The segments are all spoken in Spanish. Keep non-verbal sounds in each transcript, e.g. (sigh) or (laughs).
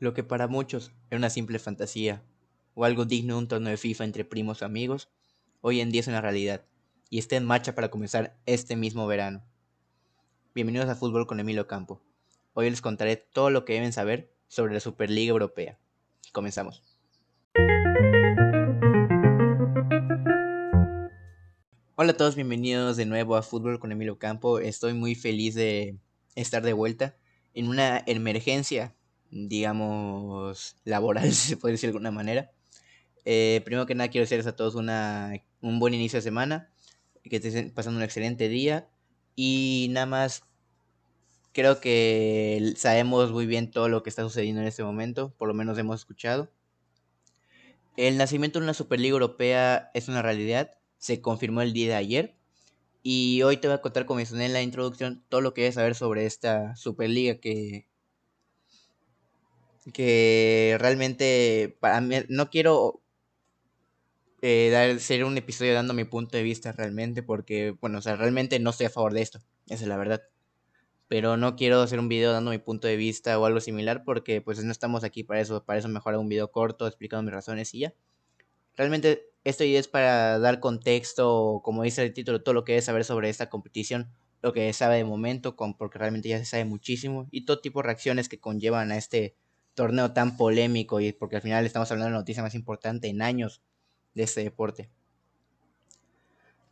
Lo que para muchos era una simple fantasía o algo digno de un torneo de FIFA entre primos o amigos, hoy en día es una realidad y está en marcha para comenzar este mismo verano. Bienvenidos a Fútbol con Emilio Campo. Hoy les contaré todo lo que deben saber sobre la Superliga Europea. Comenzamos. Hola a todos, bienvenidos de nuevo a Fútbol con Emilio Campo. Estoy muy feliz de estar de vuelta en una emergencia digamos, laboral, si (laughs) se puede decir de alguna manera. Eh, primero que nada, quiero desearles a todos una, un buen inicio de semana, que estén pasando un excelente día y nada más creo que sabemos muy bien todo lo que está sucediendo en este momento, por lo menos hemos escuchado. El nacimiento de una Superliga Europea es una realidad, se confirmó el día de ayer y hoy te voy a contar, como mencioné en la introducción, todo lo que debes saber sobre esta Superliga que que realmente para mí no quiero eh, dar, ser un episodio dando mi punto de vista realmente porque, bueno, o sea, realmente no estoy a favor de esto, esa es la verdad. Pero no quiero hacer un video dando mi punto de vista o algo similar porque pues no estamos aquí para eso, para eso mejor un video corto explicando mis razones y ya. Realmente esto es para dar contexto, como dice el título, todo lo que es saber sobre esta competición, lo que se sabe de momento, con, porque realmente ya se sabe muchísimo, y todo tipo de reacciones que conllevan a este torneo tan polémico y porque al final estamos hablando de la noticia más importante en años de este deporte.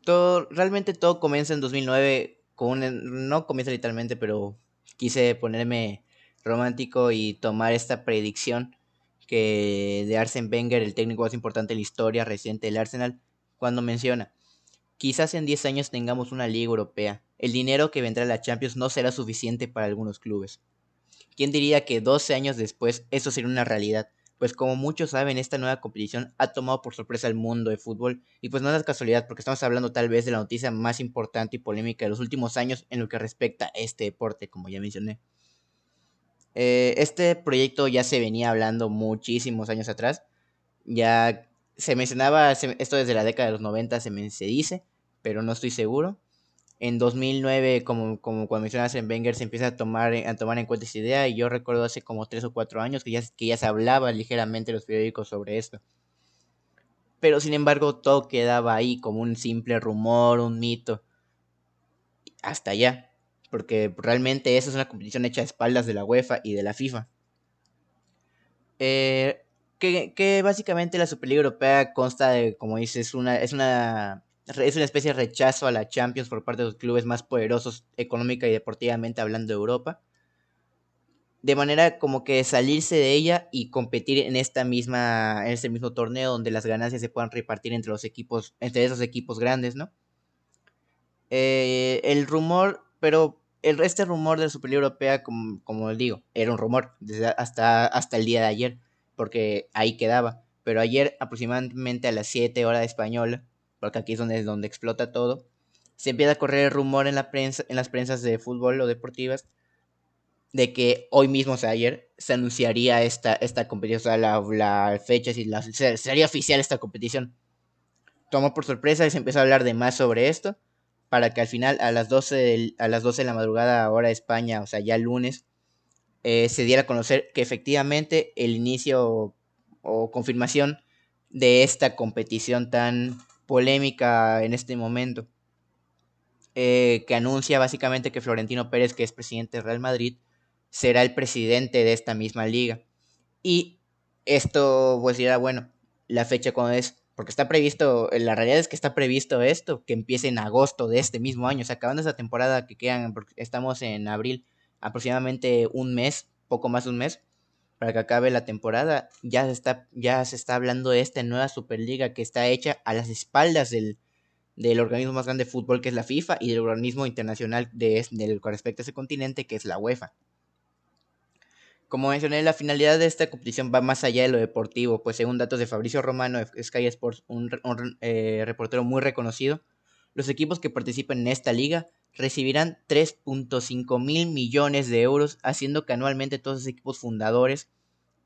Todo, realmente todo comienza en 2009 con un, no comienza literalmente, pero quise ponerme romántico y tomar esta predicción que de Arsene Wenger, el técnico más importante de la historia reciente del Arsenal, cuando menciona, quizás en 10 años tengamos una liga europea, el dinero que vendrá a la Champions no será suficiente para algunos clubes. ¿Quién diría que 12 años después eso sería una realidad? Pues como muchos saben, esta nueva competición ha tomado por sorpresa al mundo de fútbol y pues no es casualidad porque estamos hablando tal vez de la noticia más importante y polémica de los últimos años en lo que respecta a este deporte, como ya mencioné. Eh, este proyecto ya se venía hablando muchísimos años atrás, ya se mencionaba, esto desde la década de los 90 se, se dice, pero no estoy seguro en 2009, como, como cuando mencionas en Wenger, se empieza a tomar, a tomar en cuenta esa idea y yo recuerdo hace como tres o cuatro años que ya, que ya se hablaba ligeramente en los periódicos sobre esto. Pero sin embargo todo quedaba ahí como un simple rumor, un mito. Hasta allá. Porque realmente esa es una competición hecha a espaldas de la UEFA y de la FIFA. Eh, que, que, básicamente la Superliga Europea consta de, como dices, una, es una es una especie de rechazo a la Champions por parte de los clubes más poderosos económica y deportivamente hablando de Europa. De manera como que salirse de ella y competir en esta misma, en este mismo torneo donde las ganancias se puedan repartir entre los equipos, entre esos equipos grandes, ¿no? Eh, el rumor, pero el, este rumor de la Superliga Europea, como, como digo, era un rumor desde hasta, hasta el día de ayer, porque ahí quedaba. Pero ayer, aproximadamente a las 7 horas de española, porque aquí es donde, donde explota todo, se empieza a correr el rumor en, la prensa, en las prensas de fútbol o deportivas de que hoy mismo, o sea, ayer, se anunciaría esta, esta competición, o sea, la, la fecha, si la, sería oficial esta competición. Tomó por sorpresa y se empieza a hablar de más sobre esto, para que al final, a las 12 de, a las 12 de la madrugada, hora de España, o sea, ya lunes, eh, se diera a conocer que efectivamente el inicio o confirmación de esta competición tan polémica en este momento, eh, que anuncia básicamente que Florentino Pérez, que es presidente del Real Madrid, será el presidente de esta misma liga. Y esto, pues dirá, bueno, la fecha cuando es, porque está previsto, la realidad es que está previsto esto, que empiece en agosto de este mismo año, o sea, acabando esa temporada que quedan, estamos en abril, aproximadamente un mes, poco más de un mes, para que acabe la temporada, ya se está, ya se está hablando de esta nueva Superliga que está hecha a las espaldas del, del organismo más grande de fútbol que es la FIFA y del organismo internacional de, del que respecta a ese continente que es la UEFA. Como mencioné, la finalidad de esta competición va más allá de lo deportivo, pues según datos de Fabricio Romano de Sky Sports, un, eh, reportero muy reconocido, los equipos que participan en esta liga recibirán 3.5 mil millones de euros, haciendo que anualmente todos los equipos fundadores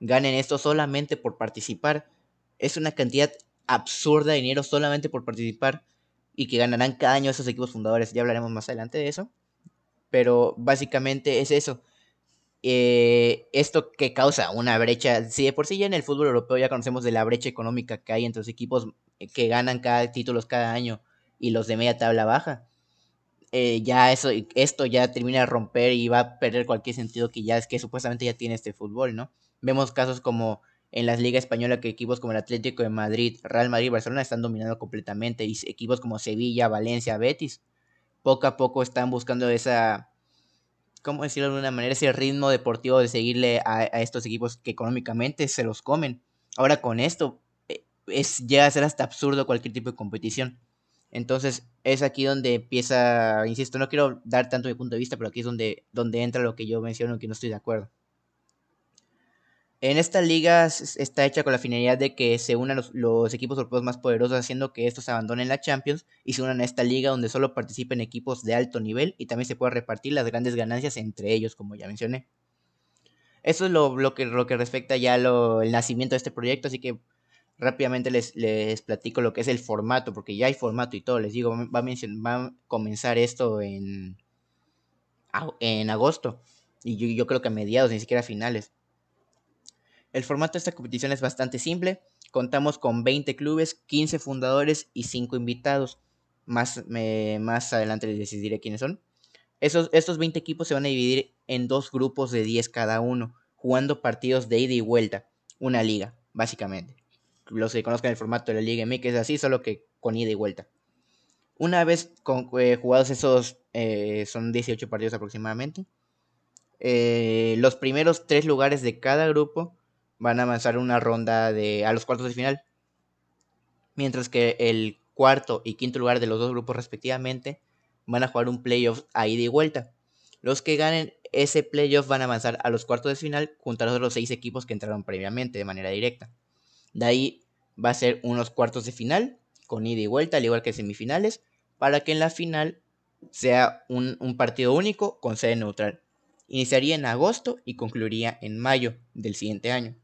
ganen esto solamente por participar. Es una cantidad absurda de dinero solamente por participar y que ganarán cada año esos equipos fundadores. Ya hablaremos más adelante de eso. Pero básicamente es eso. eh, esto que causa una brecha, si de por sí ya en el fútbol europeo ya conocemos de la brecha económica que hay entre los equipos que ganan cada títulos cada año y los de media tabla baja, eh, ya eso, esto ya termina de romper y va a perder cualquier sentido que ya es que supuestamente ya tiene este fútbol, ¿no? Vemos casos como en las ligas españolas que equipos como el Atlético de Madrid, Real Madrid Barcelona están dominando completamente y equipos como Sevilla, Valencia, Betis, poco a poco están buscando esa ¿cómo decirlo de una manera? Ese ritmo deportivo de seguirle a, estos equipos que económicamente se los comen. Ahora con esto eh, es, llega a ser hasta absurdo cualquier tipo de competición. Entonces es aquí donde empieza, insisto, no quiero dar tanto mi punto de vista, pero aquí es donde, donde entra lo que yo menciono que no estoy de acuerdo. En esta liga está hecha con la finalidad de que se unan los, equipos europeos más poderosos, haciendo que estos abandonen la Champions y se unan a esta liga donde solo participen equipos de alto nivel y también se puede repartir las grandes ganancias entre ellos, como ya mencioné. Eso es lo, que, lo que respecta ya lo, el nacimiento de este proyecto, así que rápidamente les, les, platico lo que es el formato, porque ya hay formato y todo. Les digo, va a, comenzar esto en, en agosto y yo, yo creo que a mediados, ni siquiera a finales. El formato de esta competición es bastante simple. Contamos con 20 clubes, 15 fundadores y 5 invitados. Más, más adelante les decidiré quiénes son. Esos, estos 20 equipos se van a dividir en dos grupos de 10 cada uno, jugando partidos de ida y vuelta. Una liga, básicamente. Los que conozcan el formato de la Liga MX es así, solo que con ida y vuelta. Una vez con, eh, jugados esos, eh, son 18 partidos aproximadamente. Eh, los primeros tres lugares de cada grupo van a avanzar una ronda de, a los cuartos de final. Mientras que el cuarto y quinto lugar de los dos grupos respectivamente van a jugar un playoff a ida y vuelta. Los que ganen ese playoff van a avanzar a los cuartos de final junto a los seis equipos que entraron previamente de manera directa. De ahí va a ser unos cuartos de final con ida y vuelta, al igual que semifinales, para que en la final sea un, partido único con sede neutral. Iniciaría en agosto y concluiría en mayo del siguiente año.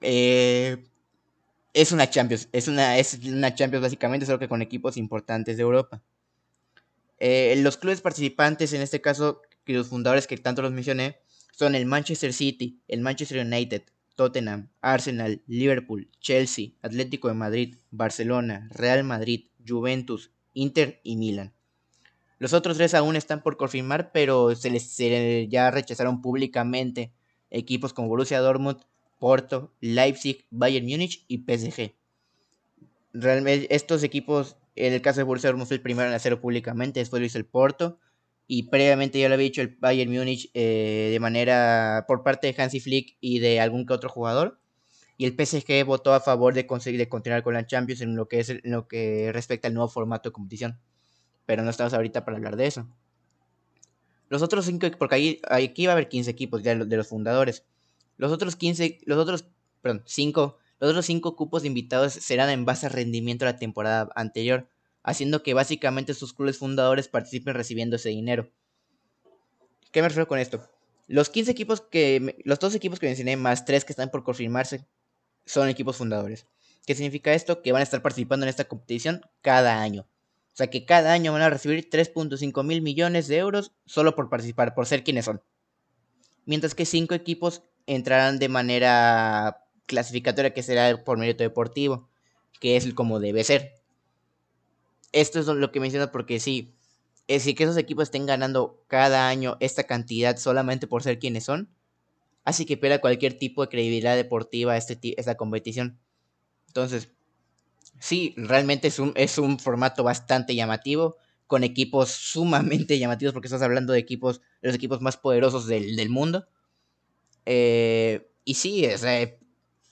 Eh, es una Champions, es una, es una Champions básicamente, solo que con equipos importantes de Europa. Eh, los clubes participantes, en este caso, los fundadores que tanto los mencioné, son el Manchester City, el Manchester United, Tottenham, Arsenal, Liverpool, Chelsea, Atlético de Madrid, Barcelona, Real Madrid, Juventus, Inter y Milan. Los otros tres aún están por confirmar, pero se les ya rechazaron públicamente equipos como Borussia Dortmund, Porto, Leipzig, Bayern Múnich y PSG. Realmente estos equipos, en el caso de Borussia Dortmund fue el primero en hacerlo públicamente, después lo hizo el Porto y previamente ya lo había dicho el Bayern Múnich eh, de manera por parte de Hansi Flick y de algún que otro jugador. Y el PSG votó a favor de conseguir de continuar con la Champions en lo que es lo que respecta al nuevo formato de competición. Pero no estamos ahorita para hablar de eso. Los otros cinco, porque ahí, aquí va a haber 15 equipos ya de los fundadores. Los otros 15, los otros, perdón, 5, los otros 5 cupos de invitados serán en base a rendimiento de la temporada anterior, haciendo que básicamente sus clubes fundadores participen recibiendo ese dinero. ¿Qué me refiero con esto? Los 15 equipos que, los dos equipos que mencioné, más 3 que están por confirmarse, son equipos fundadores. ¿Qué significa esto? Que van a estar participando en esta competición cada año. O sea que cada año van a recibir 3.5 mil millones de euros solo por participar, por ser quienes son. Mientras que 5 equipos entrarán de manera clasificatoria que será por mérito deportivo, que es como debe ser. Esto es lo que menciono porque sí, es decir, que esos equipos estén ganando cada año esta cantidad solamente por ser quienes son, así que pierda cualquier tipo de credibilidad deportiva este, esta competición. Entonces, sí, realmente es un, es un formato bastante llamativo, con equipos sumamente (laughs) llamativos, porque estás hablando de equipos, los equipos más poderosos del, del mundo. Eh, y sí, es,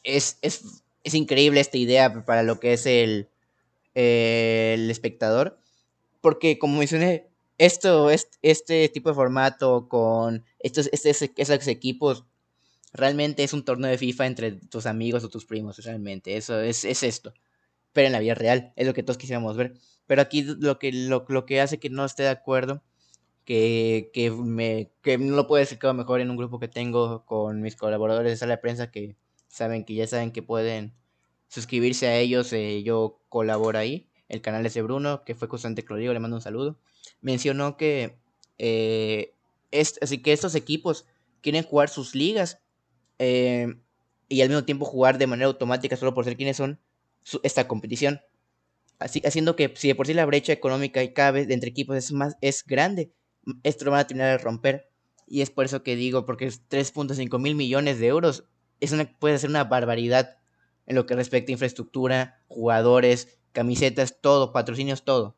es, es, increíble esta idea para lo que es el, el espectador. Porque como mencioné, esto, este tipo de formato con estos, estos equipos realmente es un torneo de FIFA entre tus amigos o tus primos, realmente. Eso es, es esto. Pero en la vida real, es lo que todos quisiéramos ver. Pero aquí lo que, lo, lo que hace que no esté de acuerdo que, que, me, que no lo puedo decir mejor en un grupo que tengo con mis colaboradores de sala de prensa que saben que ya saben que pueden suscribirse a ellos, eh, yo colaboro ahí. El canal es de Bruno, que fue constante que lo digo, le mando un saludo. Mencionó que, eh, así que estos equipos quieren jugar sus ligas eh, y al mismo tiempo jugar de manera automática solo por ser quienes son esta competición. Así, haciendo que si de por sí la brecha económica y cabe entre equipos es más es grande, esto lo van a terminar de romper. Y es por eso que digo, porque es 3.5 mil millones de euros es una, puede ser una barbaridad en lo que respecta a infraestructura, jugadores, camisetas, todo, patrocinios, todo.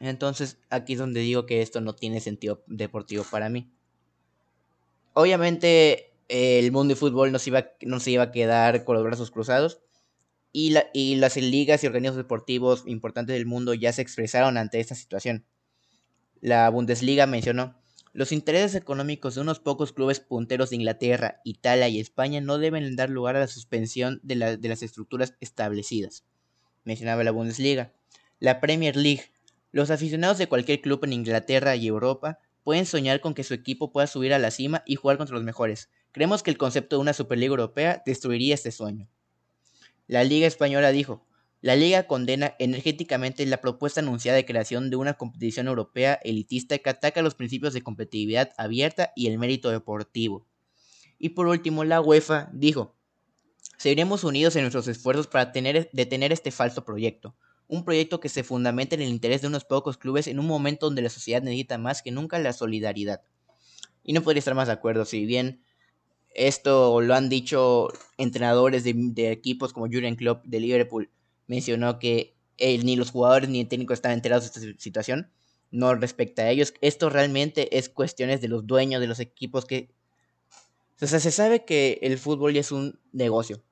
Entonces aquí es donde digo que esto no tiene sentido deportivo para mí. Obviamente el mundo de fútbol no se iba, no se iba a quedar con los brazos cruzados y, la, y las ligas y organismos deportivos importantes del mundo ya se expresaron ante esta situación. La Bundesliga mencionó, los intereses económicos de unos pocos clubes punteros de Inglaterra, Italia y España no deben dar lugar a la suspensión de, las estructuras establecidas. Mencionaba la Bundesliga. La Premier League. Los aficionados de cualquier club en Inglaterra y Europa pueden soñar con que su equipo pueda subir a la cima y jugar contra los mejores. Creemos que el concepto de una Superliga Europea destruiría este sueño. La Liga Española dijo, la Liga condena energéticamente la propuesta anunciada de creación de una competición europea elitista que ataca los principios de competitividad abierta y el mérito deportivo. Y por último, la UEFA dijo, seguiremos unidos en nuestros esfuerzos para detener este falso proyecto, un proyecto que se fundamenta en el interés de unos pocos clubes en un momento donde la sociedad necesita más que nunca la solidaridad. Y no podría estar más de acuerdo, si bien esto lo han dicho entrenadores de, equipos como Jurgen Klopp de Liverpool, mencionó que ni los jugadores ni el técnico están enterados de esta situación. No respecta a ellos. Esto realmente es cuestiones de los dueños de los equipos que... O sea, se sabe que el fútbol ya es un negocio.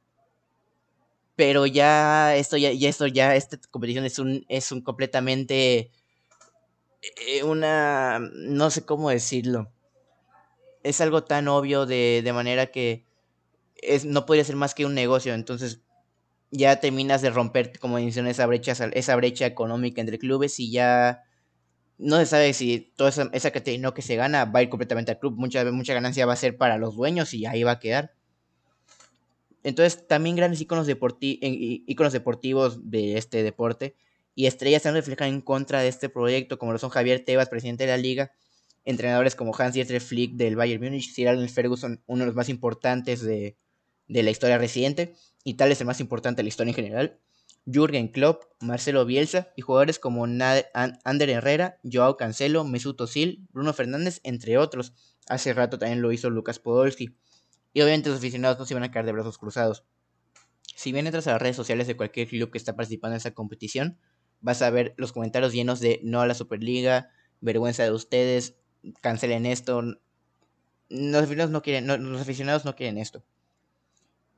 Pero ya esto ya, ya esto ya, esta competición es un, es un completamente eh, una, no sé cómo decirlo. Es algo tan obvio de, de manera que es, no podría ser más que un negocio. Entonces, ya terminas de romper, como mencioné, esa brecha, esa brecha económica entre clubes y ya no se sabe si toda esa, esa cantidad que se gana va a ir completamente al club. Mucha, ganancia va a ser para los dueños y ahí va a quedar. Entonces, también grandes iconos, iconos deportivos de este deporte y estrellas se reflejan en contra de este proyecto, como lo son Javier Tebas, presidente de la liga, entrenadores como Hans-Dieter Flick del Bayern Múnich, Sir Alex Ferguson, uno de los más importantes de, de la historia reciente, y tal es el más importante de la historia en general, Jürgen Klopp, Marcelo Bielsa y jugadores como Ander Herrera, Joao Cancelo, Mesut Özil, Bruno Fernández, entre otros. Hace rato también lo hizo Lucas Podolski. Y obviamente los aficionados no se van a caer de brazos cruzados. Si bien entras a las redes sociales de cualquier club que está participando en esa competición, vas a ver los comentarios llenos de no a la Superliga, vergüenza de ustedes, cancelen esto. Los aficionados no quieren, los aficionados no quieren esto.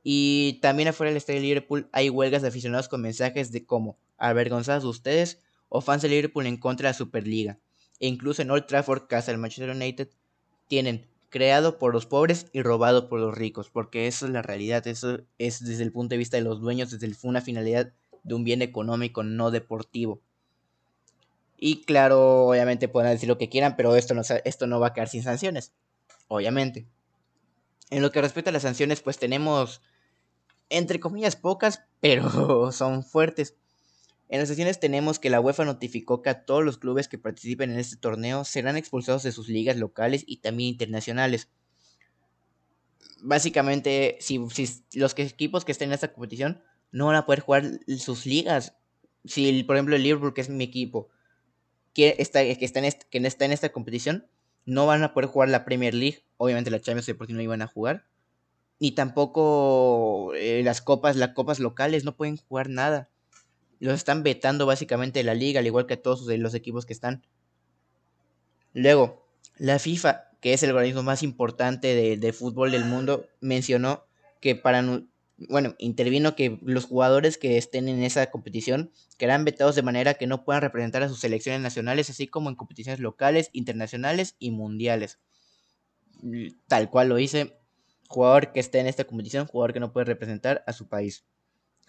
Y también afuera del estadio de Liverpool hay huelgas de aficionados con mensajes de como avergonzados de ustedes o fans de Liverpool en contra de la Superliga. E incluso en Old Trafford, casa del Manchester United, tienen creado por los pobres y robado por los ricos, porque eso es la realidad, eso es desde el punto de vista de los dueños, desde una finalidad de un bien económico, no deportivo. Y claro, obviamente pueden decir lo que quieran, pero esto no, esto no va a quedar sin sanciones, obviamente. En lo que respecta a las sanciones, pues tenemos entre comillas pocas, (laughs) pero son fuertes. En las sesiones tenemos que la UEFA notificó que a todos los clubes que participen en este torneo serán expulsados de sus ligas locales y también internacionales. Básicamente, si, los equipos que estén en esta competición no van a poder jugar sus ligas. Si, por ejemplo, el Liverpool, que es mi equipo, que está, que está, en, está en esta competición, no van a poder jugar la Premier League. Obviamente la Champions por no iban a jugar ni tampoco eh, las copas, las copas locales no pueden jugar nada. Los están vetando básicamente de la liga, al igual que todos los equipos que están. Luego, la FIFA, que es el organismo más importante de, de fútbol del mundo, mencionó que para bueno, intervino que los jugadores que estén en esa competición quedarán vetados de manera que no puedan representar a sus selecciones nacionales, así como en competiciones locales, internacionales y mundiales. Tal cual lo hice jugador que esté en esta competición, jugador que no puede representar a su país.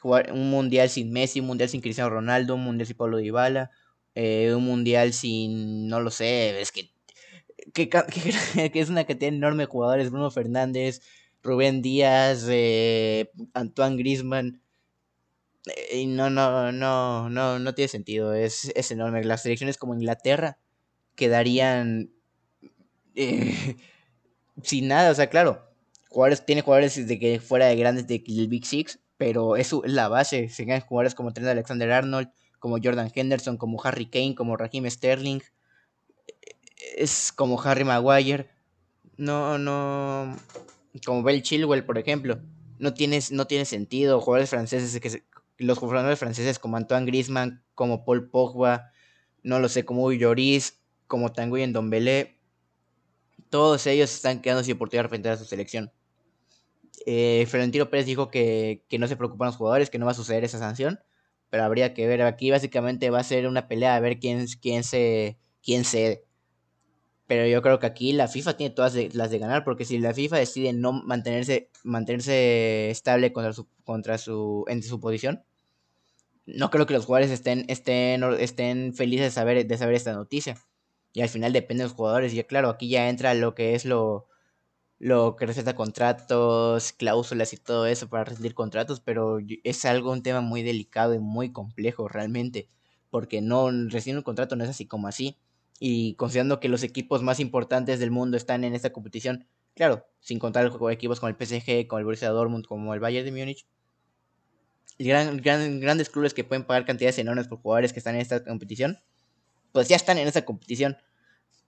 Jugar un mundial sin Messi, un mundial sin Cristiano Ronaldo, un mundial sin Pablo Dybala, eh, un mundial sin, no lo sé, es que, que, (laughs) que, es una cantidad enorme de jugadores, Bruno Fernández, Rubén Díaz, eh, Antoine Grisman. Eh, y no, no, no, no, no tiene sentido, es, es enorme. Las selecciones como Inglaterra quedarían (laughs) sin nada, o sea, claro, jugadores, tiene jugadores de que fuera de grandes de, del Big Six, pero es la base. Se ganan jugadores como Trent Alexander Arnold, como Jordan Henderson, como Harry Kane, como Raheem Sterling, es como Harry Maguire. No, no, como Bell Chilwell, por ejemplo. No tiene, no tiene sentido. Jugadores franceses que los jugadores franceses como Antoine Griezmann, como Paul Pogba, no lo sé, como Lloris, como Tanguy Ndombele, todos ellos están quedando sin oportunidad frente a su selección. Eh, Florentino Pérez dijo que, no se preocupan los jugadores, que no va a suceder esa sanción, pero habría que ver. Aquí básicamente va a ser una pelea a ver quién, quién se quién cede. Pero yo creo que aquí la FIFA tiene todas las de ganar, porque si la FIFA decide no mantenerse, mantenerse estable contra su, contra su, en su posición, no creo que los jugadores estén, estén, estén felices de saber, de saber esta noticia. Y al final depende de los jugadores. Y claro, aquí ya entra lo que es lo, lo que receta contratos, cláusulas y todo eso para rescindir contratos, pero es algo, un tema muy delicado y muy complejo realmente, porque no, rescindir un contrato no es así como así y considerando que los equipos más importantes del mundo están en esta competición, claro, sin contar equipos como el PSG, como el Borussia Dortmund, como el Bayern de Múnich, gran, grandes clubes que pueden pagar cantidades enormes por jugadores que están en esta competición, pues ya están en esta competición.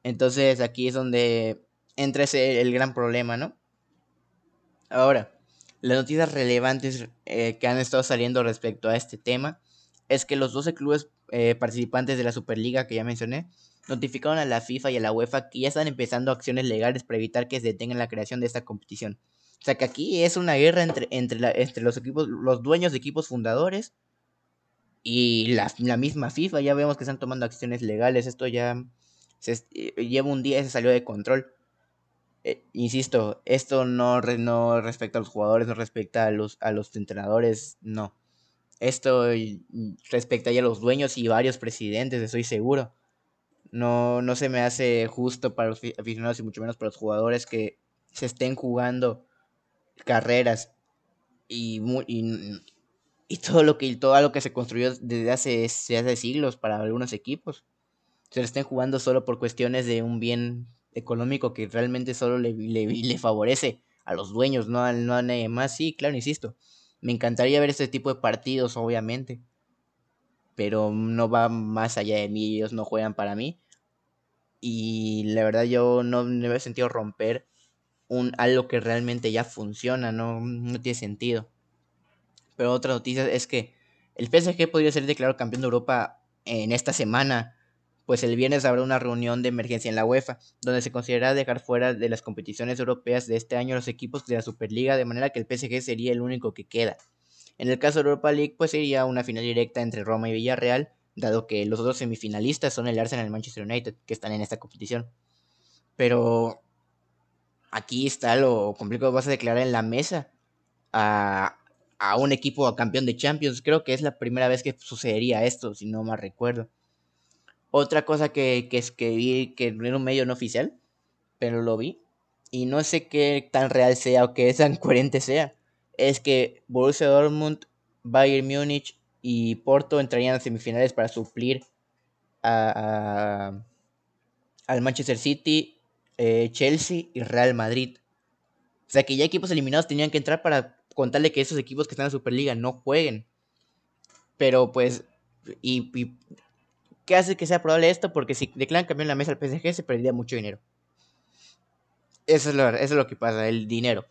Entonces aquí es donde entra ese, el gran problema, ¿no? Ahora, las noticias relevantes eh, que han estado saliendo respecto a este tema es que los 12 clubes eh, participantes de la Superliga que ya mencioné notificaron a la FIFA y a la UEFA que ya están empezando acciones legales para evitar que se detenga la creación de esta competición. O sea que aquí es una guerra entre, entre, entre los equipos, los dueños de equipos fundadores y la, misma FIFA. Ya vemos que están tomando acciones legales. Esto ya se, eh, lleva un día y se salió de control. Eh, insisto, esto no, no respecta a los jugadores, no respecta a los, a los entrenadores, no. Esto respecta ya a los dueños y varios presidentes, estoy seguro. No, no se me hace justo para los aficionados y mucho menos para los jugadores que se estén jugando carreras y, y, todo lo que todo lo que se construyó desde hace, hace siglos para algunos equipos se lo estén jugando solo por cuestiones de un bien económico que realmente solo (laughs) le, favorece a los dueños, no a, no a nadie más. Sí, claro, insisto. Me encantaría ver este tipo de partidos, obviamente. Pero no va más allá de mí, ellos no juegan para mí. Y la verdad yo no me he sentido romper un, algo que realmente ya funciona, no, no tiene sentido. Pero otra noticia es que el PSG podría ser declarado campeón de Europa en esta semana, pues el viernes habrá una reunión de emergencia en la UEFA, donde se considerará dejar fuera de las competiciones europeas de este año los equipos de la Superliga, de manera que el PSG sería el único que queda. En el caso de Europa League, pues sería una final directa entre Roma y Villarreal, dado que los otros semifinalistas son el Arsenal y el Manchester United, que están en esta competición. Pero aquí está lo complicado, vas a declarar en la mesa a, un equipo campeón de Champions. Creo que es la primera vez que sucedería esto, si no mal recuerdo. Otra cosa que, que, vi, que era un medio no oficial, pero lo vi, y no sé qué tan real sea o qué tan (laughs) coherente sea, es que Borussia Dortmund, Bayern Múnich y Porto entrarían a semifinales para suplir a, al Manchester City, eh, Chelsea y Real Madrid. O sea que ya equipos eliminados tenían que entrar para contarle que esos equipos que están en la Superliga no jueguen. Pero pues, y, ¿qué hace que sea probable esto? Porque si declaran campeón la mesa al PSG se perdería mucho dinero. Eso es, lo, eso es lo que pasa, el dinero.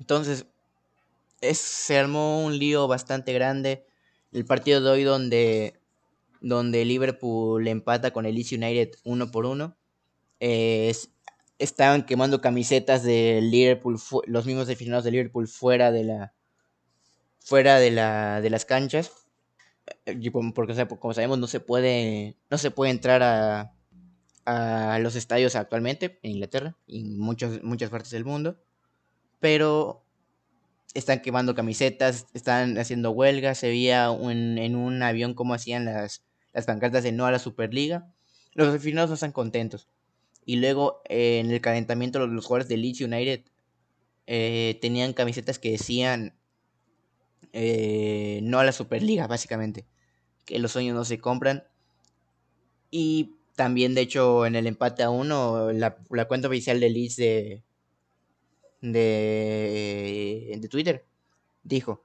Entonces, es, se armó un lío bastante grande. El partido de hoy donde, donde Liverpool empata con el United uno por uno. estaban quemando camisetas de Liverpool, los mismos aficionados de Liverpool fuera de la fuera de, la, de las canchas. Eh, porque como sabemos no se puede no se puede entrar a, a los estadios actualmente en Inglaterra y en muchas muchas partes del mundo. Pero están quemando camisetas, están haciendo huelgas, se veía en un avión como hacían las, las pancartas de no a la Superliga. Los aficionados no están contentos. Y luego eh, en el calentamiento los, jugadores de Leeds United eh, tenían camisetas que decían eh, no a la Superliga, básicamente. Que los sueños no se compran. Y También, de hecho, en el empate a uno, la, cuenta oficial de Leeds de, de, de Twitter dijo,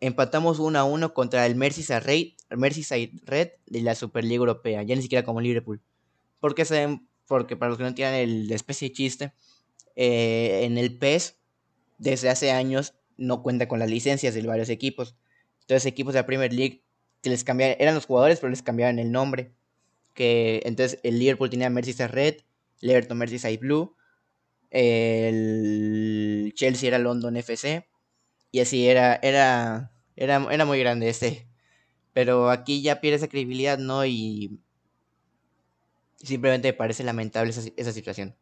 empatamos 1 a 1 contra el Merseyside Red, Merseyside Red de la Superliga Europea, ya ni siquiera como Liverpool. Porque saben, porque para los que no tienen el especie de chiste, eh, en el PES desde hace años no cuenta con las licencias de varios equipos. Entonces equipos de la Premier League que les cambiaron, eran los jugadores pero les cambiaban el nombre. Que entonces el Liverpool tenía Merseyside Red, el Merseyside Blue, el Chelsea era London FC y así era era era, era muy grande este. Pero aquí ya pierde esa credibilidad, ¿no? Y simplemente me parece lamentable esa situación.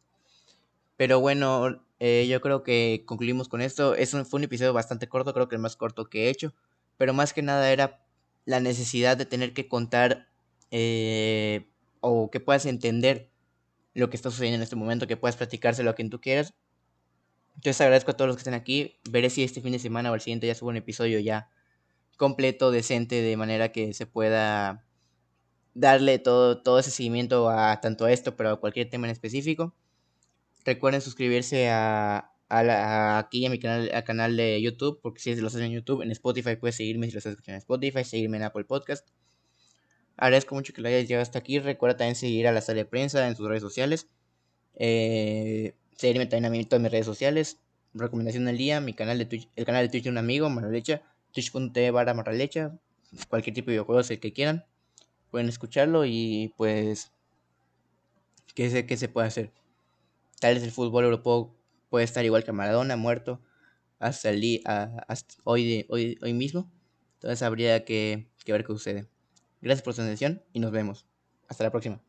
Pero bueno, eh, yo creo que concluimos con esto. Es un, fue un episodio bastante corto, creo que el más corto que he hecho. Pero más que nada era la necesidad de tener que contar eh, o que puedas entender lo que está sucediendo en este momento, que puedas platicárselo a quien tú quieras. Entonces agradezco a todos los que están aquí. Veré si este fin de semana o el siguiente ya subo un episodio ya completo, decente, de manera que se pueda darle todo, todo ese seguimiento a tanto a esto, pero a cualquier tema en específico. Recuerden suscribirse a, aquí a mi canal, al canal de YouTube, porque si lo haces en YouTube, en Spotify puedes seguirme si lo estás escuchando en Spotify, seguirme en Apple Podcast. Agradezco mucho que lo hayas llegado hasta aquí. Recuerda también seguir a la sala de prensa en sus redes sociales. Eh, seguirme también a mí en todas mis redes sociales. Recomendación del día, mi canal de Twitch, el canal de Twitch de un amigo, Maralecha, twitch.tv barra Maralecha, cualquier tipo de videojuegos el que quieran. Pueden escucharlo y pues... ¿Qué sé qué se puede hacer? Tal vez el fútbol europeo puede estar igual que Maradona, muerto hasta, el día, hoy, hoy, hoy mismo. Entonces habría que, que ver qué sucede. Gracias por su atención y nos vemos. Hasta la próxima.